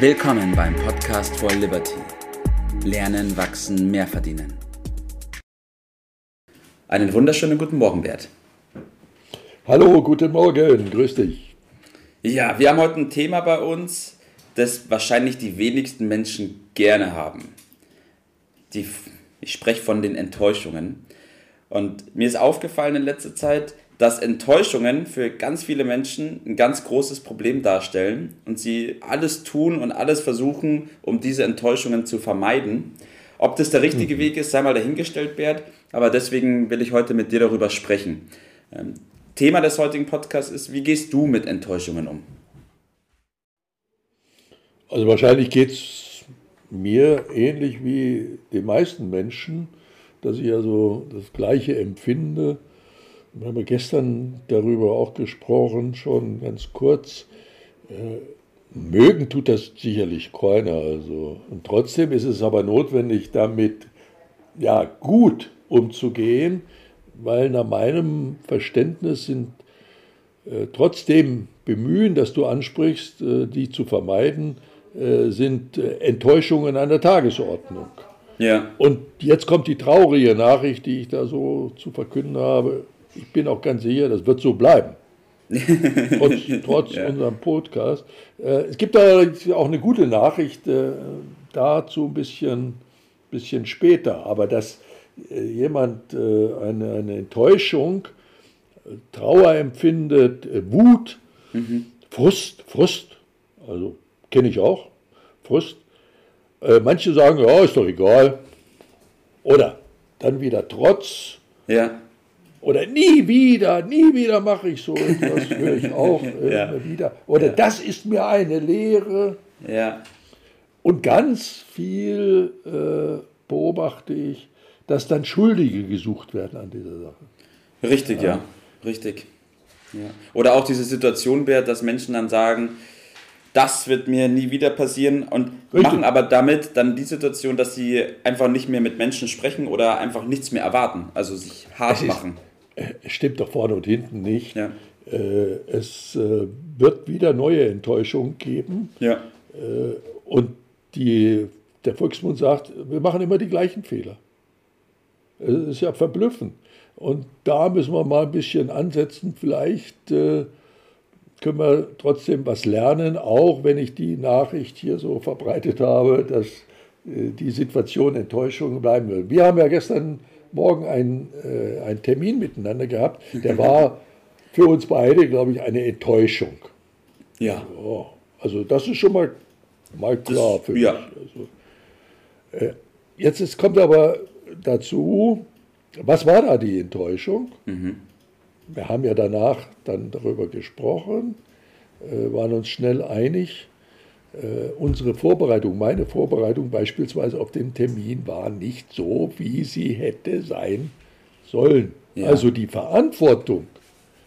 Willkommen beim Podcast for Liberty. Lernen, wachsen, mehr verdienen. Einen wunderschönen guten Morgen, Bert. Hallo, guten Morgen, grüß dich. Ja, wir haben heute ein Thema bei uns, das wahrscheinlich die wenigsten Menschen gerne haben. Die, ich spreche von den Enttäuschungen. Und mir ist aufgefallen in letzter Zeit, dass Enttäuschungen für ganz viele Menschen ein ganz großes Problem darstellen und sie alles tun und alles versuchen, um diese Enttäuschungen zu vermeiden. Ob das der richtige mhm. Weg ist, sei mal dahingestellt, Bert, aber deswegen will ich heute mit dir darüber sprechen. Ähm, Thema des heutigen Podcasts ist, wie gehst du mit Enttäuschungen um? Also wahrscheinlich geht es mir ähnlich wie den meisten Menschen, dass ich also das Gleiche empfinde wir haben gestern darüber auch gesprochen, schon ganz kurz. Äh, mögen tut das sicherlich keiner. Also. Und trotzdem ist es aber notwendig, damit ja, gut umzugehen, weil nach meinem Verständnis sind äh, trotzdem Bemühen, das du ansprichst, äh, die zu vermeiden, äh, sind Enttäuschungen an der Tagesordnung. Ja. Und jetzt kommt die traurige Nachricht, die ich da so zu verkünden habe ich bin auch ganz sicher, das wird so bleiben. trotz, trotz ja. unserem Podcast. Äh, es gibt da auch eine gute Nachricht äh, dazu ein bisschen, bisschen später, aber dass äh, jemand eine, eine Enttäuschung, Trauer empfindet, Wut, mhm. Frust, Frust, also kenne ich auch, Frust. Manche sagen, ja, ist doch egal. Oder dann wieder Trotz. Ja. Oder nie wieder, nie wieder mache ich so etwas, höre ich auch ja. immer wieder. Oder ja. das ist mir eine Lehre. Ja. Und ganz viel äh, beobachte ich, dass dann Schuldige gesucht werden an dieser Sache. Richtig, ja, ja. richtig. Ja. Oder auch diese Situation, Bert, dass Menschen dann sagen, das wird mir nie wieder passieren und Richtig. machen aber damit dann die Situation, dass sie einfach nicht mehr mit Menschen sprechen oder einfach nichts mehr erwarten, also sich hart machen stimmt doch vorne und hinten nicht. Ja. Äh, es äh, wird wieder neue Enttäuschungen geben. Ja. Äh, und die, der Volksmund sagt, wir machen immer die gleichen Fehler. Es ist ja verblüffend. Und da müssen wir mal ein bisschen ansetzen. Vielleicht können wir trotzdem was lernen, auch wenn ich die Nachricht hier so verbreitet habe, dass die Situation Enttäuschung bleiben will. Wir haben ja gestern Morgen einen, äh, einen Termin miteinander gehabt, der war für uns beide, glaube ich, eine Enttäuschung. Ja. Oh, also das ist schon mal, mal klar das, für mich. Ja. Also, äh, jetzt ist, kommt aber dazu, was war da die Enttäuschung? Mhm. Wir haben ja danach dann darüber gesprochen, äh, waren uns schnell einig, unsere Vorbereitung, meine Vorbereitung beispielsweise auf den Termin war nicht so, wie sie hätte sein sollen. Ja. Also die Verantwortung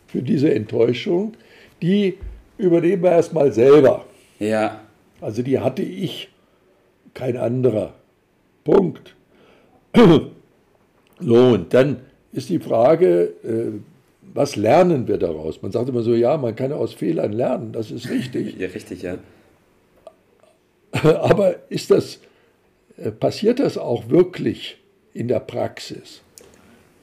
für diese Enttäuschung, die übernehmen wir erstmal selber. Ja. Also die hatte ich, kein anderer. Punkt. So, und dann ist die Frage, äh, was lernen wir daraus? Man sagt immer so, ja, man kann aus Fehlern lernen, das ist richtig. ja, richtig, ja. Aber ist das, äh, passiert das auch wirklich in der Praxis?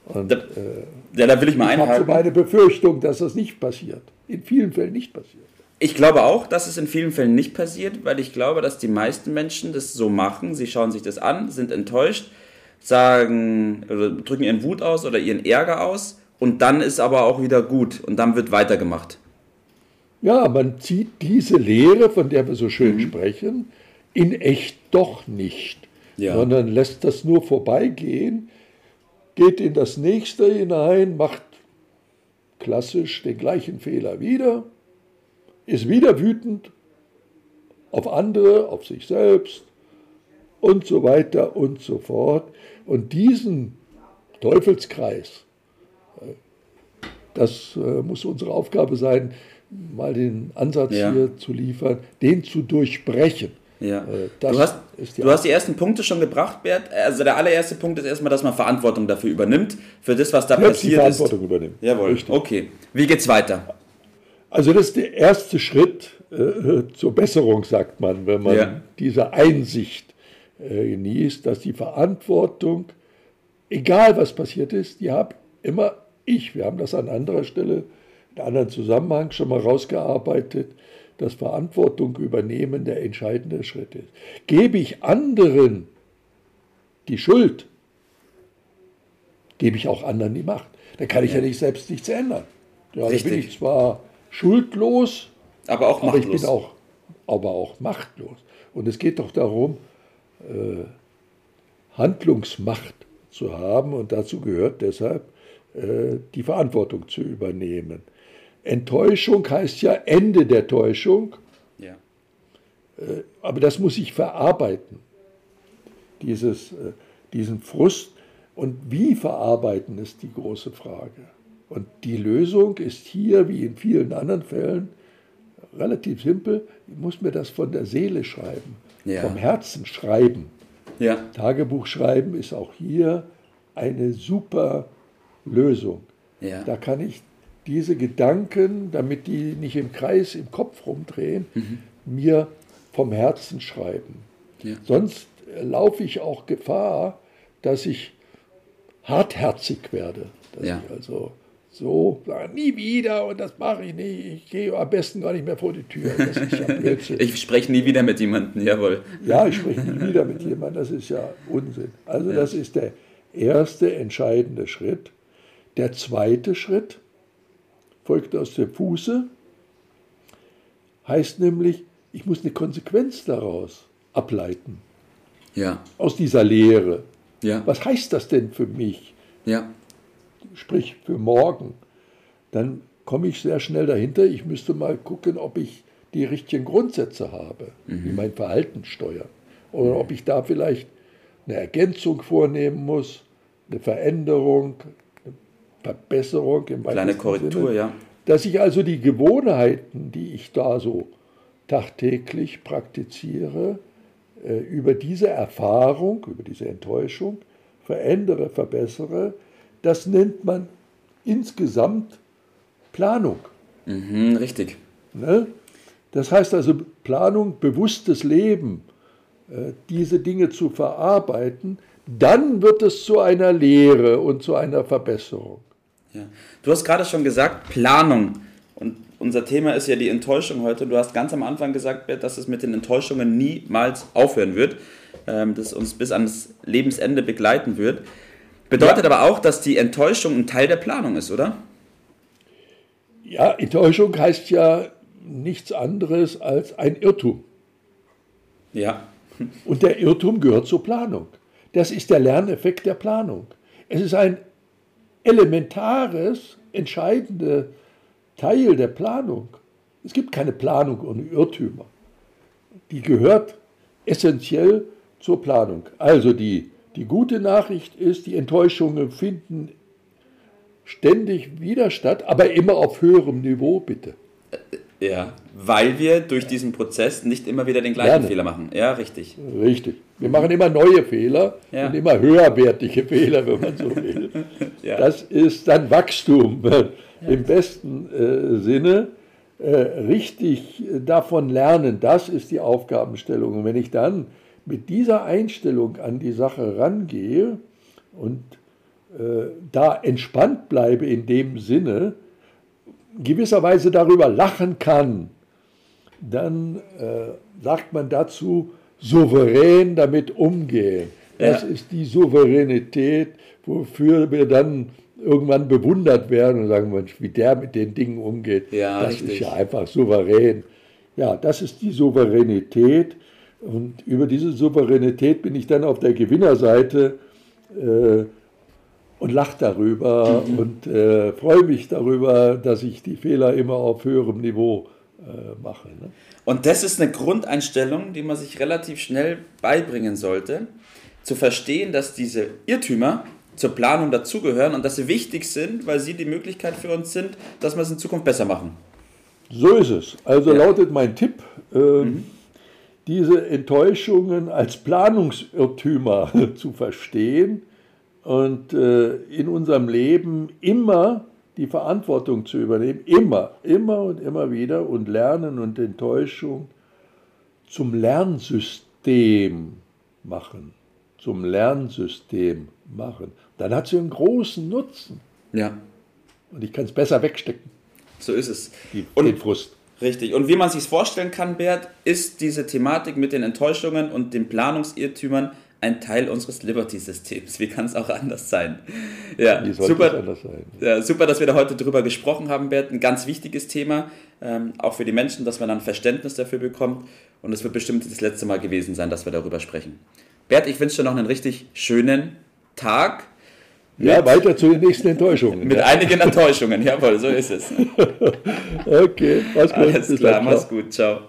Und, da, äh, ja, da will ich mal ich einhaken. Ich habe so meine Befürchtung, dass das nicht passiert. In vielen Fällen nicht passiert. Ich glaube auch, dass es in vielen Fällen nicht passiert, weil ich glaube, dass die meisten Menschen das so machen. Sie schauen sich das an, sind enttäuscht, sagen, oder drücken ihren Wut aus oder ihren Ärger aus und dann ist aber auch wieder gut und dann wird weitergemacht. Ja, man zieht diese Lehre, von der wir so schön mhm. sprechen, in echt doch nicht, ja. sondern lässt das nur vorbeigehen, geht in das nächste hinein, macht klassisch den gleichen Fehler wieder, ist wieder wütend auf andere, auf sich selbst und so weiter und so fort. Und diesen Teufelskreis, das äh, muss unsere Aufgabe sein, mal den Ansatz ja. hier zu liefern, den zu durchbrechen. Ja. Äh, du, hast, die, du hast die ersten Punkte schon gebracht, Bert. Also der allererste Punkt ist erstmal, dass man Verantwortung dafür übernimmt, für das, was da Selbst passiert die Verantwortung ist. übernimmt. Jawohl. Richtig. Okay. Wie geht's weiter? Also das ist der erste Schritt, äh, zur Besserung, sagt man, wenn man ja. diese Einsicht äh, genießt, dass die Verantwortung, egal was passiert ist, die habe immer ich. Wir haben das an anderer Stelle, in einem anderen Zusammenhang schon mal rausgearbeitet, dass Verantwortung übernehmen der entscheidende Schritt ist. Gebe ich anderen die Schuld, gebe ich auch anderen die Macht. Dann kann ich ja, ja nicht selbst nichts ändern. Ja, dann bin ich zwar schuldlos, aber auch machtlos. Aber ich bin auch, aber auch machtlos. Und es geht doch darum, äh, Handlungsmacht zu haben und dazu gehört deshalb, äh, die Verantwortung zu übernehmen. Enttäuschung heißt ja Ende der Täuschung, ja. Äh, aber das muss ich verarbeiten, dieses, äh, diesen Frust. Und wie verarbeiten ist die große Frage. Und die Lösung ist hier, wie in vielen anderen Fällen, relativ simpel. Ich muss mir das von der Seele schreiben, ja. vom Herzen schreiben. Ja. Tagebuch schreiben ist auch hier eine super Lösung. Ja. Da kann ich diese Gedanken, damit die nicht im Kreis im Kopf rumdrehen, mhm. mir vom Herzen schreiben. Ja. Sonst laufe ich auch Gefahr, dass ich hartherzig werde. Dass ja. ich also so, nie wieder und das mache ich nicht. Ich gehe am besten gar nicht mehr vor die Tür. Ja ich spreche nie wieder mit jemandem, jawohl. Ja, ich spreche nie wieder mit jemandem, das ist ja Unsinn. Also ja. das ist der erste entscheidende Schritt. Der zweite Schritt folgt aus dem Fuße, heißt nämlich, ich muss eine Konsequenz daraus ableiten. Ja. Aus dieser Lehre. Ja. Was heißt das denn für mich? Ja sprich für morgen, dann komme ich sehr schnell dahinter, ich müsste mal gucken, ob ich die richtigen Grundsätze habe, mhm. die mein Verhalten steuern. Oder ob ich da vielleicht eine Ergänzung vornehmen muss, eine Veränderung, Verbesserung im Kleine Korrektur, Sinne, ja. Dass ich also die Gewohnheiten, die ich da so tagtäglich praktiziere, äh, über diese Erfahrung, über diese Enttäuschung verändere, verbessere, das nennt man insgesamt Planung. Mhm, richtig. Ne? Das heißt also Planung, bewusstes Leben, äh, diese Dinge zu verarbeiten, dann wird es zu einer Lehre und zu einer Verbesserung. Ja. Du hast gerade schon gesagt, Planung. Und unser Thema ist ja die Enttäuschung heute. Du hast ganz am Anfang gesagt, Bert, dass es mit den Enttäuschungen niemals aufhören wird, ähm, dass uns bis ans Lebensende begleiten wird. Bedeutet ja. aber auch, dass die Enttäuschung ein Teil der Planung ist, oder? Ja, Enttäuschung heißt ja nichts anderes als ein Irrtum. Ja. Und der Irrtum gehört zur Planung. Das ist der Lerneffekt der Planung. Es ist ein elementares, entscheidender Teil der Planung. Es gibt keine Planung ohne Irrtümer. Die gehört essentiell zur Planung. Also die die gute Nachricht ist, die Enttäuschungen finden ständig wieder statt, aber immer auf höherem Niveau, bitte. Ja, weil wir durch diesen Prozess nicht immer wieder den gleichen Lernen. Fehler machen. Ja, richtig. Richtig. Wir machen immer neue Fehler ja. und immer höherwertige Fehler, wenn man so will. ja. Das ist dann Wachstum im besten äh, Sinne. Äh, richtig davon lernen, das ist die Aufgabenstellung. Und wenn ich dann mit dieser Einstellung an die Sache rangehe und äh, da entspannt bleibe in dem Sinne, gewisserweise darüber lachen kann, dann äh, sagt man dazu, souverän damit umgehen. Das ja. ist die Souveränität, wofür wir dann irgendwann bewundert werden und sagen, Mensch, wie der mit den Dingen umgeht. Ja, das richtig. ist ja einfach souverän. Ja, das ist die Souveränität, und über diese Souveränität bin ich dann auf der Gewinnerseite äh, und lache darüber mhm. und äh, freue mich darüber, dass ich die Fehler immer auf höherem Niveau äh, mache. Ne? Und das ist eine Grundeinstellung, die man sich relativ schnell beibringen sollte, zu verstehen, dass diese Irrtümer zur Planung dazugehören und dass sie wichtig sind, weil sie die Möglichkeit für uns sind, dass wir es in Zukunft besser machen. So ist es. Also ja. lautet mein Tipp. Ähm, mhm diese Enttäuschungen als Planungsirrtümer zu verstehen und äh, in unserem Leben immer die Verantwortung zu übernehmen, immer, immer und immer wieder und Lernen und Enttäuschung zum Lernsystem machen. Zum Lernsystem machen. Dann hat sie einen großen Nutzen. Ja. Und ich kann es besser wegstecken. So ist es. Die, und, den Frust. Richtig. Und wie man sich vorstellen kann, Bert, ist diese Thematik mit den Enttäuschungen und den Planungsirrtümern ein Teil unseres Liberty-Systems. Wie kann es auch anders sein? Ja, super, anders sein? Ja, super, dass wir da heute drüber gesprochen haben, Bert. Ein ganz wichtiges Thema, ähm, auch für die Menschen, dass man dann Verständnis dafür bekommt. Und es wird bestimmt das letzte Mal gewesen sein, dass wir darüber sprechen. Bert, ich wünsche dir noch einen richtig schönen Tag. Ja, weiter zu den nächsten Enttäuschungen. Mit ja. einigen Enttäuschungen, jawohl, so ist es. okay, mach's gut. Alles klar, dann, mach's gut, ciao.